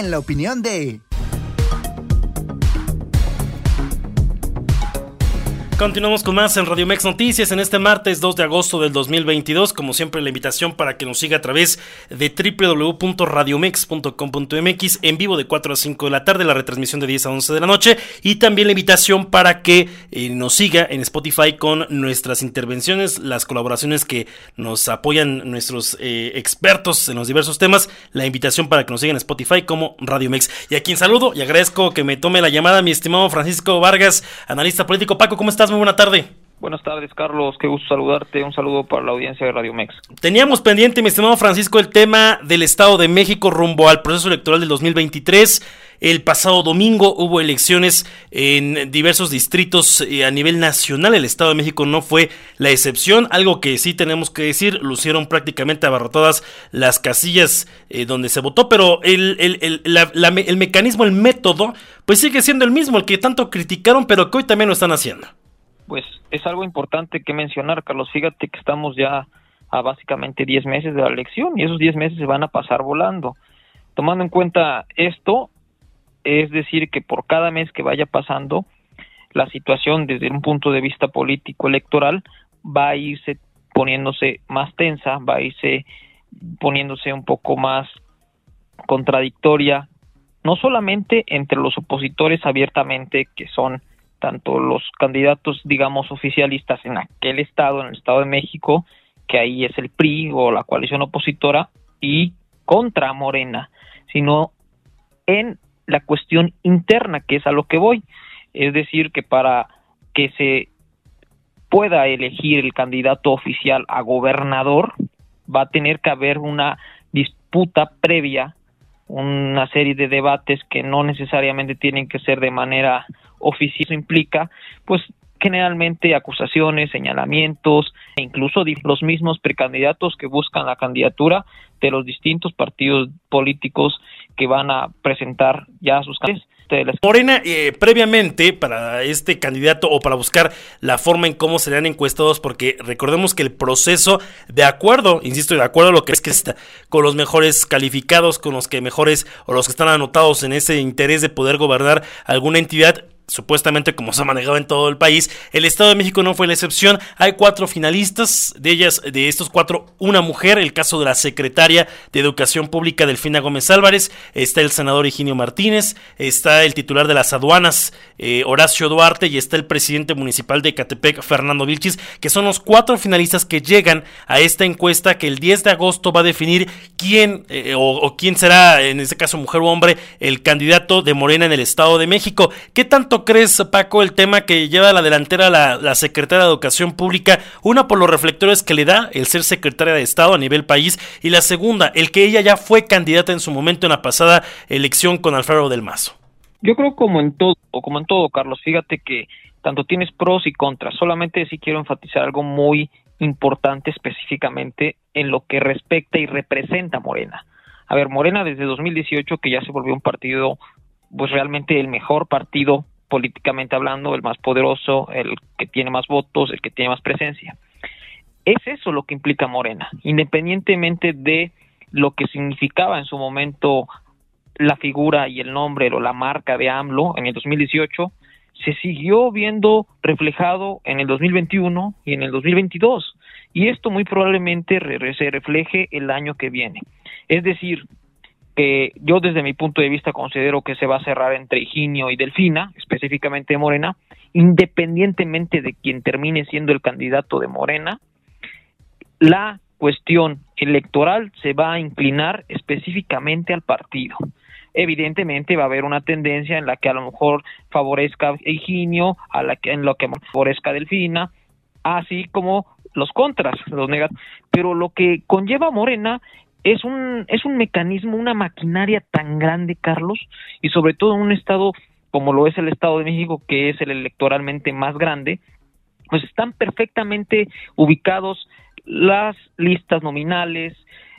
en la opinión de... Continuamos con más en Radio Mex Noticias en este martes 2 de agosto del 2022. Como siempre, la invitación para que nos siga a través de www.radiomex.com.mx en vivo de 4 a 5 de la tarde, la retransmisión de 10 a 11 de la noche. Y también la invitación para que eh, nos siga en Spotify con nuestras intervenciones, las colaboraciones que nos apoyan nuestros eh, expertos en los diversos temas. La invitación para que nos siga en Spotify como Radio Mex. Y a quien saludo y agradezco que me tome la llamada mi estimado Francisco Vargas, analista político. Paco, ¿cómo estás? Muy buena tarde. Buenas tardes, Carlos. Qué gusto saludarte. Un saludo para la audiencia de Radio Mex. Teníamos pendiente, mi estimado Francisco, el tema del Estado de México rumbo al proceso electoral del 2023. El pasado domingo hubo elecciones en diversos distritos eh, a nivel nacional. El Estado de México no fue la excepción. Algo que sí tenemos que decir, lucieron prácticamente abarrotadas las casillas eh, donde se votó, pero el, el, el mecanismo, el método, pues sigue siendo el mismo, el que tanto criticaron, pero que hoy también lo están haciendo pues es algo importante que mencionar, Carlos. Fíjate que estamos ya a básicamente 10 meses de la elección y esos 10 meses se van a pasar volando. Tomando en cuenta esto, es decir, que por cada mes que vaya pasando, la situación desde un punto de vista político electoral va a irse poniéndose más tensa, va a irse poniéndose un poco más contradictoria, no solamente entre los opositores abiertamente que son tanto los candidatos, digamos, oficialistas en aquel estado, en el Estado de México, que ahí es el PRI o la coalición opositora, y contra Morena, sino en la cuestión interna, que es a lo que voy. Es decir, que para que se pueda elegir el candidato oficial a gobernador, va a tener que haber una disputa previa, una serie de debates que no necesariamente tienen que ser de manera oficioso implica, pues generalmente acusaciones, señalamientos e incluso los mismos precandidatos que buscan la candidatura de los distintos partidos políticos que van a presentar ya sus candidatos. Morena, eh, previamente para este candidato o para buscar la forma en cómo serán encuestados, porque recordemos que el proceso, de acuerdo, insisto, de acuerdo a lo que es que está, con los mejores calificados, con los que mejores o los que están anotados en ese interés de poder gobernar alguna entidad, supuestamente como se ha manejado en todo el país. El Estado de México no fue la excepción. Hay cuatro finalistas, de ellas, de estos cuatro, una mujer, el caso de la secretaria de Educación Pública Delfina Gómez Álvarez, está el senador Higinio Martínez, está el titular de las aduanas eh, Horacio Duarte y está el presidente municipal de Catepec Fernando Vilchis, que son los cuatro finalistas que llegan a esta encuesta que el 10 de agosto va a definir quién eh, o, quién será, en este caso mujer o hombre, el candidato de Morena en el Estado de México. ¿Qué tanto crees, Paco, el tema que lleva a la delantera la, la secretaria de Educación Pública? Una, por los reflectores que le da el ser secretaria de Estado a nivel país, y la segunda, el que ella ya fue candidata en su momento en la pasada elección con Alfredo del Mazo. Yo creo como en todo, como en todo, Carlos, fíjate que tanto tienes pros y contras. Solamente sí quiero enfatizar algo muy importante específicamente en lo que respecta y representa Morena. A ver, Morena desde 2018 que ya se volvió un partido, pues realmente el mejor partido políticamente hablando, el más poderoso, el que tiene más votos, el que tiene más presencia. Es eso lo que implica Morena, independientemente de lo que significaba en su momento la figura y el nombre o la marca de AMLO en el 2018, se siguió viendo reflejado en el 2021 y en el 2022. Y esto muy probablemente se refleje el año que viene. Es decir, que yo desde mi punto de vista considero que se va a cerrar entre Higinio y Delfina, específicamente Morena, independientemente de quien termine siendo el candidato de Morena, la cuestión electoral se va a inclinar específicamente al partido. Evidentemente va a haber una tendencia en la que a lo mejor favorezca Higinio, a la que en lo que favorezca Delfina, así como los contras, los negativos. Pero lo que conlleva Morena es un, es un mecanismo, una maquinaria tan grande, Carlos, y sobre todo un estado como lo es el Estado de México, que es el electoralmente más grande, pues están perfectamente ubicados las listas nominales,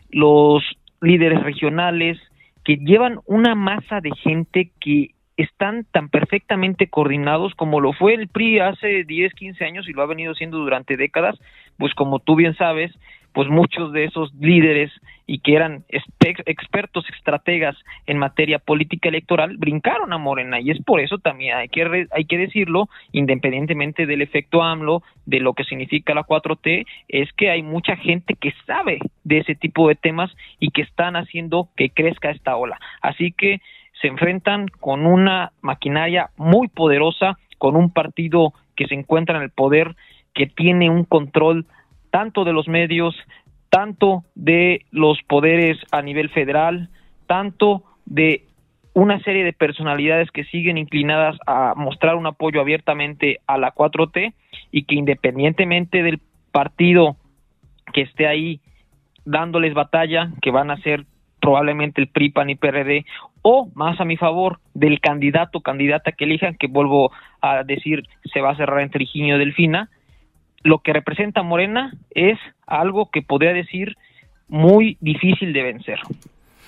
los líderes regionales, que llevan una masa de gente que están tan perfectamente coordinados como lo fue el PRI hace 10, 15 años y lo ha venido siendo durante décadas, pues como tú bien sabes, pues muchos de esos líderes y que eran expertos estrategas en materia política electoral brincaron a Morena. Y es por eso también hay que hay que decirlo independientemente del efecto AMLO de lo que significa la 4T es que hay mucha gente que sabe de ese tipo de temas y que están haciendo que crezca esta ola. Así que se enfrentan con una maquinaria muy poderosa con un partido que se encuentra en el poder que tiene un control tanto de los medios tanto de los poderes a nivel federal, tanto de una serie de personalidades que siguen inclinadas a mostrar un apoyo abiertamente a la 4T y que independientemente del partido que esté ahí dándoles batalla, que van a ser probablemente el PRI, PAN y PRD, o más a mi favor del candidato candidata que elijan, que vuelvo a decir se va a cerrar entre Higinio y Delfina, lo que representa Morena es algo que podría decir muy difícil de vencer.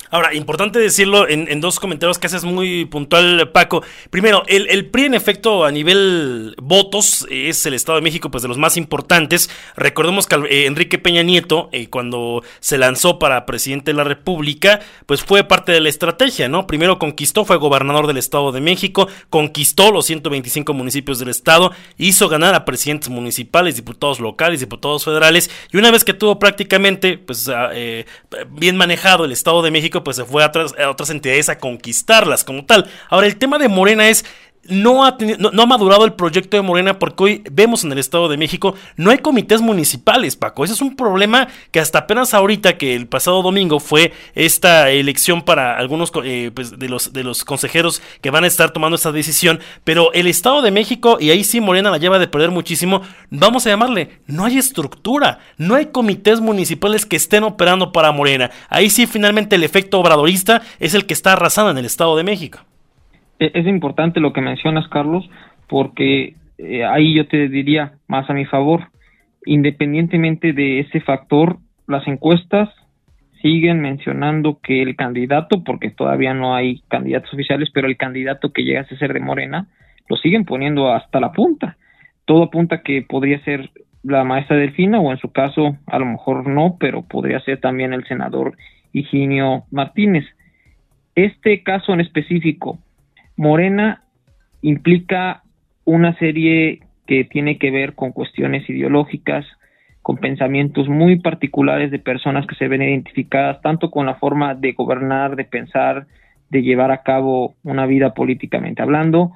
Ahora, importante decirlo en, dos comentarios que haces muy puntual, Paco. Primero, el, PRI, en efecto, a nivel votos, es el Estado de México, pues de los más importantes. Recordemos que eh, Enrique Peña Nieto, eh, cuando se lanzó para presidente de la República, pues fue parte de la estrategia, ¿no? Primero conquistó, fue gobernador del Estado de México, conquistó los 125 municipios del Estado, hizo ganar a presidentes municipales, diputados locales, diputados federales, y una vez que tuvo prácticamente, pues, eh, bien manejado el Estado de México, pues se fue a otras, entidades a conquistarlas como tal. Ahora, el tema de Morena es no ha, no, ha madurado el proyecto de Morena porque hoy vemos en el Estado de México no hay comités municipales, Paco. Ese es un problema que hasta apenas ahorita, que el pasado domingo fue esta elección para algunos eh, pues, de, los, de los consejeros que van a estar tomando esta decisión, pero el Estado de México, y ahí sí Morena la lleva de perder muchísimo, vamos a llamarle, no hay estructura, no hay comités municipales que estén operando para Morena. Ahí sí finalmente el efecto obradorista es el que está arrasando en el Estado de México. E-, es importante lo que mencionas, Carlos, porque eh, ahí yo te diría más a mi favor, independientemente de ese factor, las encuestas siguen mencionando que el candidato, porque todavía no hay candidatos oficiales, pero el candidato que llega a ser de Morena, lo siguen poniendo hasta la punta. Todo apunta que podría ser la maestra Delfina, o en su caso, a lo mejor no, pero podría ser también el senador Higinio Martínez. Este caso en específico, Morena implica una serie que tiene que ver con cuestiones ideológicas, con pensamientos muy particulares de personas que se ven identificadas tanto con la forma de gobernar, de pensar, de llevar a cabo una vida políticamente hablando,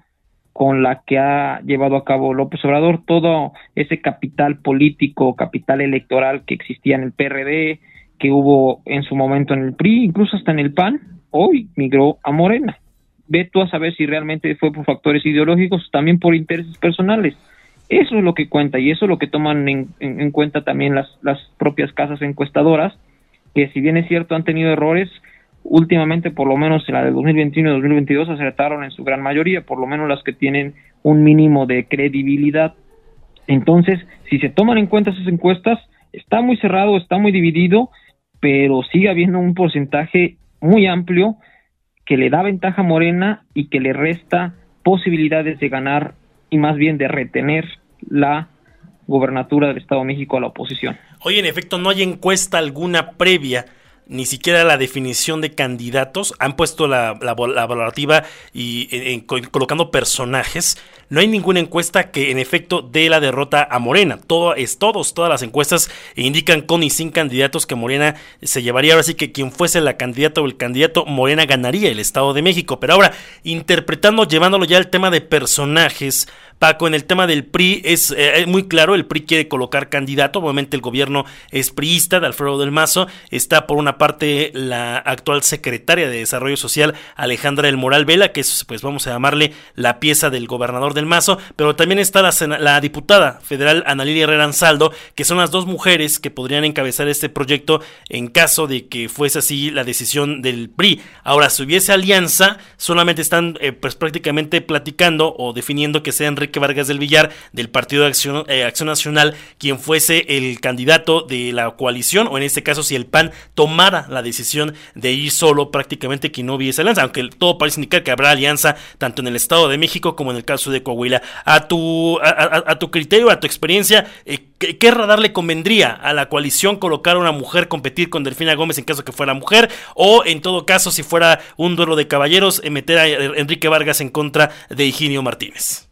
con la que ha llevado a cabo López Obrador, todo ese capital político, capital electoral que existía en el PRD, que hubo en su momento en el PRI, incluso hasta en el PAN, hoy migró a Morena ve tú a saber si realmente fue por factores ideológicos, también por intereses personales. Eso es lo que cuenta y eso es lo que toman en, cuenta también las, las propias casas encuestadoras, que si bien es cierto han tenido errores, últimamente por lo menos en la de 2021 y 2022 acertaron en su gran mayoría, por lo menos las que tienen un mínimo de credibilidad. Entonces, si se toman en cuenta esas encuestas, está muy cerrado, está muy dividido, pero sigue habiendo un porcentaje muy amplio que le da ventaja a Morena y que le resta posibilidades de ganar y más bien de retener la gobernatura del Estado de México a la oposición. Hoy en efecto no hay encuesta alguna previa ni siquiera la definición de candidatos, han puesto la, valorativa y colocando personajes. No hay ninguna encuesta que en efecto dé la derrota a Morena. Todo es todos, todas las encuestas indican con y sin candidatos que Morena se llevaría. Ahora sí que quien fuese la candidata o el candidato, Morena ganaría el Estado de México. Pero ahora, interpretando, llevándolo ya al tema de personajes, Paco, en el tema del PRI es eh, muy claro, el PRI quiere colocar candidato, obviamente el gobierno es priista de Alfredo del Mazo, está por una parte la actual secretaria de Desarrollo Social Alejandra del Moral Vela, que es pues vamos a llamarle la pieza del gobernador del Mazo, pero también está la, diputada federal Ana Lilia Herrera Ansaldo, que son las dos mujeres que podrían encabezar este proyecto en caso de que fuese así la decisión del PRI. Ahora, si hubiese alianza, solamente están eh, pues prácticamente platicando o definiendo que sea Enrique Enrique Vargas del Villar del Partido de Acción, eh, Acción Nacional quien fuese el candidato de la coalición o en este caso si el PAN tomara la decisión de ir solo prácticamente que no hubiese alianza, aunque todo parece indicar que habrá alianza tanto en el Estado de México como en el caso de Coahuila. A tu, a, tu criterio, a tu experiencia, eh, ¿qué, radar le convendría a la coalición colocar a una mujer competir con Delfina Gómez en caso que fuera mujer o en todo caso si fuera un duelo de caballeros eh, meter a Enrique Vargas en contra de Higinio Martínez?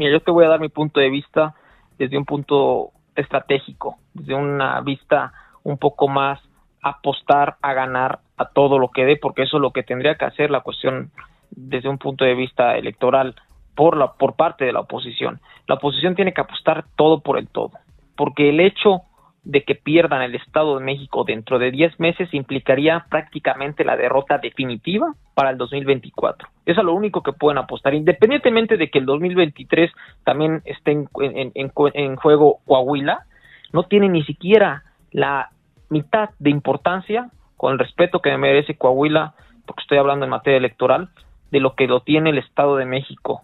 Mira, yo te voy a dar mi punto de vista desde un punto estratégico, desde una vista un poco más apostar a ganar a todo lo que dé, porque eso es lo que tendría que hacer la cuestión desde un punto de vista electoral por la por parte de la oposición. La oposición tiene que apostar todo por el todo, porque el hecho de que pierdan el Estado de México dentro de 10 meses implicaría prácticamente la derrota definitiva para el 2024. Eso es lo único que pueden apostar, independientemente de que el 2023 también esté en, juego Coahuila, no tiene ni siquiera la mitad de importancia, con el respeto que merece Coahuila, porque estoy hablando en materia electoral, de lo que lo tiene el Estado de México.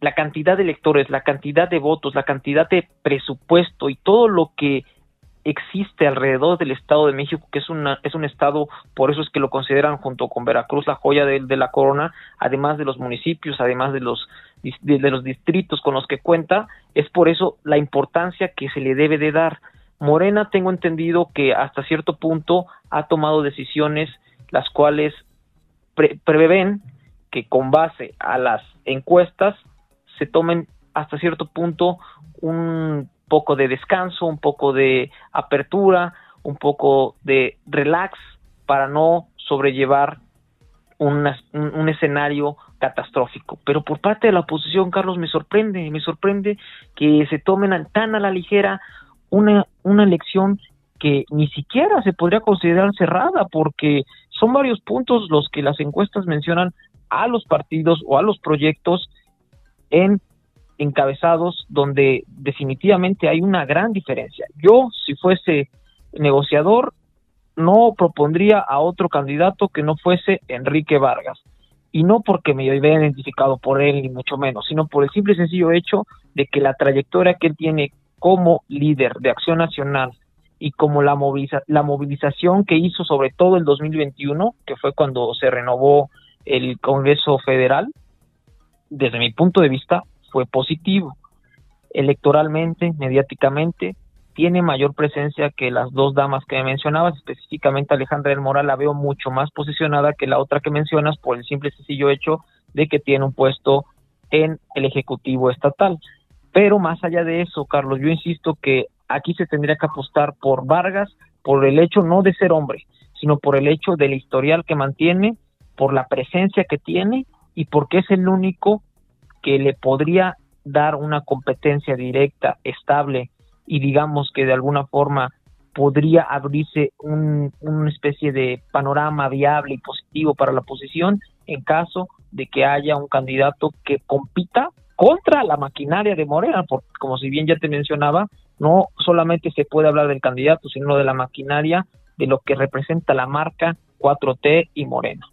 La cantidad de electores, la cantidad de votos, la cantidad de presupuesto y todo lo que existe alrededor del Estado de México, que es, una, es un estado, por eso es que lo consideran junto con Veracruz la joya de, la corona, además de los municipios, además de los, de los distritos con los que cuenta, es por eso la importancia que se le debe de dar. Morena tengo entendido que hasta cierto punto ha tomado decisiones las cuales prevén que con base a las encuestas se tomen hasta cierto punto un poco de descanso, un poco de apertura, un poco de relax para no sobrellevar un, escenario catastrófico. Pero por parte de la oposición, Carlos, me sorprende, me sorprende que se tomen tan a la ligera una elección que ni siquiera se podría considerar cerrada, porque son varios puntos los que las encuestas mencionan a los partidos o a los proyectos en encabezados donde definitivamente hay una gran diferencia. Yo, si fuese negociador, no propondría a otro candidato que no fuese Enrique Vargas. Y no porque me haya identificado por él, ni mucho menos, sino por el simple y sencillo hecho de que la trayectoria que él tiene como líder de Acción Nacional y como la, la movilización que hizo sobre todo el 2021, que fue cuando se renovó el Congreso Federal, desde mi punto de vista fue positivo. Electoralmente, mediáticamente, tiene mayor presencia que las dos damas que mencionabas, específicamente Alejandra del Moral la veo mucho más posicionada que la otra que mencionas por el simple y sencillo hecho de que tiene un puesto en el Ejecutivo Estatal. Pero más allá de eso, Carlos, yo insisto que aquí se tendría que apostar por Vargas, por el hecho no de ser hombre, sino por el hecho del historial que mantiene, por la presencia que tiene y porque es el único que le podría dar una competencia directa, estable y digamos que de alguna forma podría abrirse un, una especie de panorama viable y positivo para la oposición en caso de que haya un candidato que compita contra la maquinaria de Morena, porque como si bien ya te mencionaba, no solamente se puede hablar del candidato, sino de la maquinaria de lo que representa la marca 4T y Morena.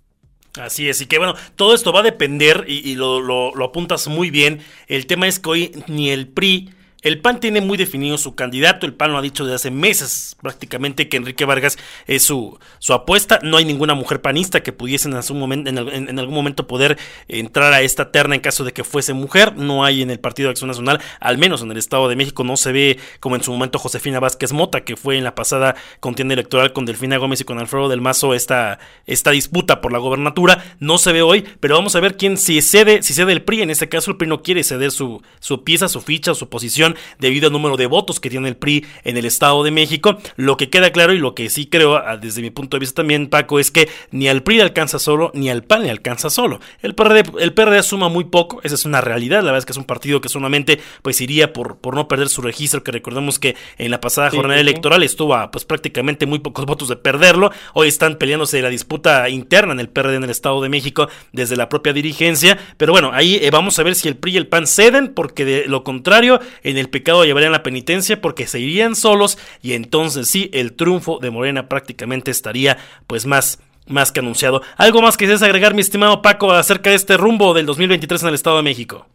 Así es, y que bueno, todo esto va a depender, y, lo, lo, lo apuntas muy bien, el tema es que hoy ni el PRI el PAN tiene muy definido su candidato, el PAN lo ha dicho desde hace meses prácticamente que Enrique Vargas es su, su apuesta, no hay ninguna mujer panista que pudiese en algún, momento, en, algún momento poder entrar a esta terna en caso de que fuese mujer, no hay en el Partido de Acción Nacional, al menos en el Estado de México no se ve como en su momento Josefina Vázquez Mota, que fue en la pasada contienda electoral con Delfina Gómez y con Alfredo del Mazo esta, esta disputa por la gobernatura, no se ve hoy, pero vamos a ver quién si cede, si cede el PRI, en este caso el PRI no quiere ceder su, su pieza, su ficha, su posición, debido al número de votos que tiene el PRI en el Estado de México. Lo que queda claro y lo que sí creo ah, desde mi punto de vista también, Paco, es que ni al PRI le alcanza solo, ni al PAN le alcanza solo. El PRD, el PRD suma muy poco, esa es una realidad. La verdad es que es un partido que solamente pues iría por, por no perder su registro, que recordemos que en la pasada jornada electoral estuvo a pues prácticamente muy pocos votos de perderlo. Hoy están peleándose la disputa interna en el PRD en el Estado de México desde la propia dirigencia. Pero bueno, ahí eh, vamos a ver si el PRI y el PAN ceden, porque de lo contrario, en el el pecado llevarían la penitencia porque se irían solos y entonces sí, el triunfo de Morena prácticamente estaría pues más más que anunciado. ¿Algo más que agregar, mi estimado Paco, acerca de este rumbo del 2023 en el Estado de México?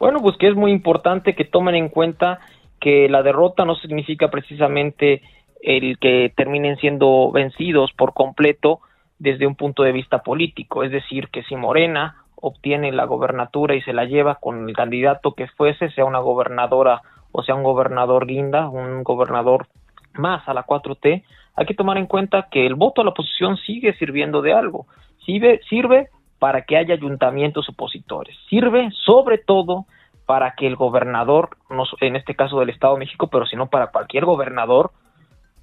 Bueno, pues que es muy importante que tomen en cuenta que la derrota no significa precisamente el que terminen siendo vencidos por completo desde un punto de vista político, es decir, que si Morena obtiene la gobernatura y se la lleva con el candidato que fuese, sea una gobernadora o sea un gobernador guinda, un gobernador más a la 4T, hay que tomar en cuenta que el voto a la oposición sigue sirviendo de algo, sirve, sirve para que haya ayuntamientos opositores, sirve sobre todo para que el gobernador, no, en este caso del Estado de México, pero sino para cualquier gobernador,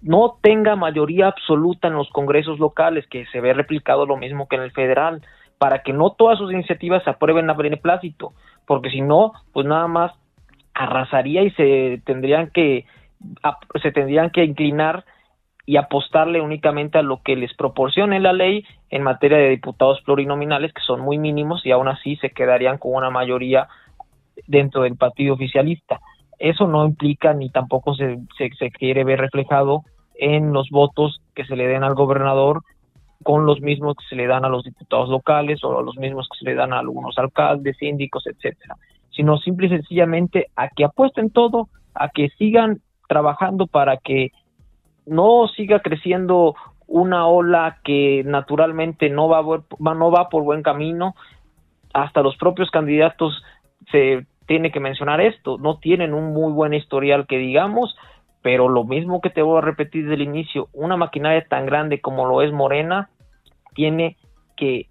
no tenga mayoría absoluta en los congresos locales, que se ve replicado lo mismo que en el federal, para que no todas sus iniciativas se aprueben a beneplácito, porque si no, pues nada más arrasaría y se tendrían que se tendrían que inclinar y apostarle únicamente a lo que les proporcione la ley en materia de diputados plurinominales que son muy mínimos y aún así se quedarían con una mayoría dentro del partido oficialista. Eso no implica ni tampoco se, se, quiere ver reflejado en los votos que se le den al gobernador con los mismos que se le dan a los diputados locales o a los mismos que se le dan a algunos alcaldes, síndicos, etcétera, sino simple y sencillamente a que apuesten todo, a que sigan trabajando para que no siga creciendo una ola que naturalmente no va, no va por buen camino, hasta los propios candidatos se tiene que mencionar esto, no tienen un muy buen historial que digamos, pero lo mismo que te voy a repetir desde el inicio, una maquinaria tan grande como lo es Morena tiene que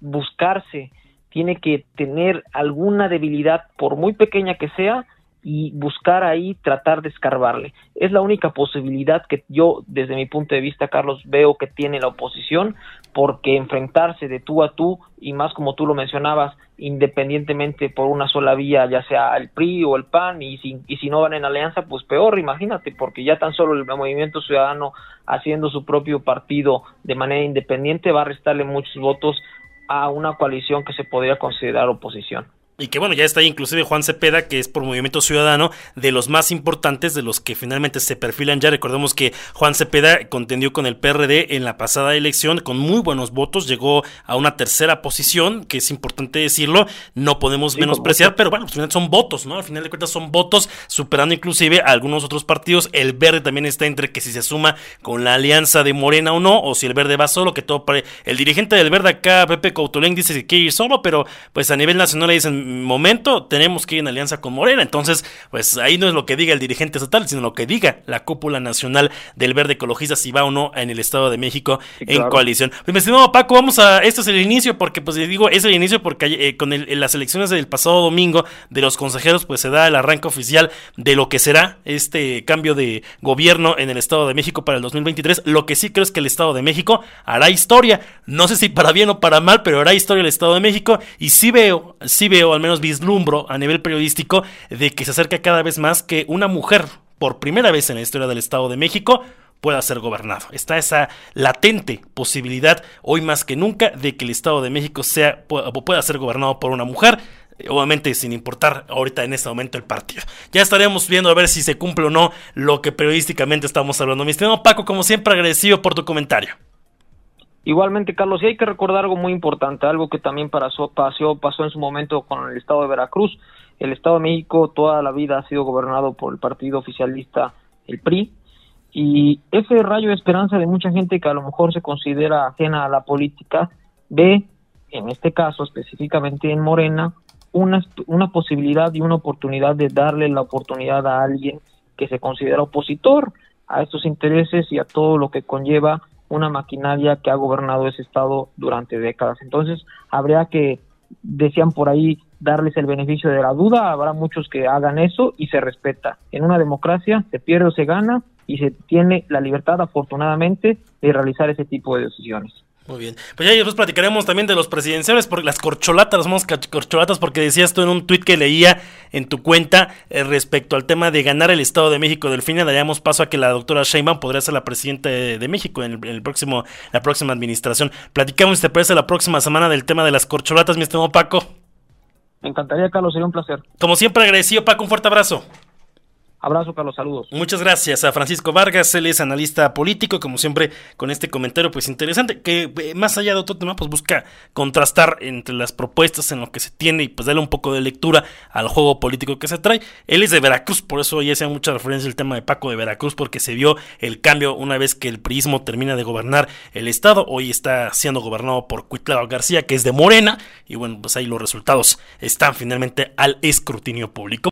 buscarse, tiene que tener alguna debilidad, por muy pequeña que sea, y buscar ahí tratar de escarbarle. Es la única posibilidad que yo, desde mi punto de vista, Carlos, veo que tiene la oposición, porque enfrentarse de tú a tú, y más como tú lo mencionabas, independientemente por una sola vía, ya sea el PRI o el PAN, y si, y si no van en alianza, pues peor, imagínate, porque ya tan solo el movimiento ciudadano haciendo su propio partido de manera independiente va a restarle muchos votos a una coalición que se podría considerar oposición. Y que bueno, ya está ahí inclusive Juan Cepeda, que es por Movimiento Ciudadano, de los más importantes, de los que finalmente se perfilan ya. Recordemos que Juan Cepeda contendió con el PRD en la pasada elección con muy buenos votos, llegó a una tercera posición, que es importante decirlo, no podemos menospreciar, pero bueno, pues, son votos, ¿no? Al final de cuentas son votos, superando inclusive a algunos otros partidos. El Verde también está entre que si se suma con la alianza de Morena o no, o si el Verde va solo, que todo para... El dirigente del Verde acá, Pepe Cautolén, dice que quiere ir solo, pero pues a nivel nacional le dicen momento tenemos que ir en alianza con Morena. Entonces, pues ahí no es lo que diga el dirigente estatal, sino lo que diga la cúpula nacional del Verde Ecologista, si va o no en el Estado de México en coalición. Pues, mi estimado Paco, vamos a. Este es el inicio, porque, pues digo, es el inicio porque eh, con las elecciones del pasado domingo de los consejeros, pues se da el arranque oficial de lo que será este cambio de gobierno en el Estado de México para el 2023. Lo que sí creo es que el Estado de México hará historia. No sé si para bien o para mal, pero hará historia el Estado de México. Y sí veo, sí veo, al menos vislumbro a nivel periodístico de que se acerca cada vez más que una mujer, por primera vez en la historia del Estado de México, pueda ser gobernado. Está esa latente posibilidad, hoy más que nunca, de que el Estado de México sea, pueda ser gobernado por una mujer. Obviamente sin importar ahorita en este momento el partido. Ya estaremos viendo a ver si se cumple o no lo que periodísticamente estamos hablando. Mi estimado Paco, como siempre agradecido por tu comentario. Igualmente, Carlos, y hay que recordar algo muy importante, algo que también pasó, pasó, pasó en su momento con el Estado de Veracruz. El Estado de México toda la vida ha sido gobernado por el partido oficialista, el PRI, y ese rayo de esperanza de mucha gente que a lo mejor se considera ajena a la política, ve, en este caso específicamente en Morena, una, una posibilidad y una oportunidad de darle la oportunidad a alguien que se considera opositor a estos intereses y a todo lo que conlleva una maquinaria que ha gobernado ese estado durante décadas. Entonces, habría que, decían por ahí, darles el beneficio de la duda, habrá muchos que hagan eso y se respeta. En una democracia se pierde o se gana y se tiene la libertad, afortunadamente, de realizar ese tipo de decisiones. Muy bien. Pues ya después platicaremos también de los presidenciales, porque las corcholatas, las corcholatas, porque decías tú en un tuit que leía en tu cuenta eh, respecto al tema de ganar el Estado de México. Del fin, daríamos paso a que la doctora Sheinbaum podría ser la presidenta de, México en el, próximo, la próxima administración. Platicamos, ¿te parece la próxima semana del tema de las corcholatas, mi estimado Paco? Me encantaría, Carlos, sería un placer. Como siempre, agradecido, Paco, un fuerte abrazo. Abrazo, Carlos, saludos. Muchas gracias a Francisco Vargas, él es analista político, como siempre, con este comentario pues interesante, que eh, más allá de otro tema, pues busca contrastar entre las propuestas en lo que se tiene y pues darle un poco de lectura al juego político que se trae. Él es de Veracruz, por eso ya hacía mucha referencia el tema de Paco de Veracruz, porque se vio el cambio una vez que el prismo termina de gobernar el estado, hoy está siendo gobernado por Cuitlao García, que es de Morena, y bueno, pues ahí los resultados están finalmente al escrutinio público.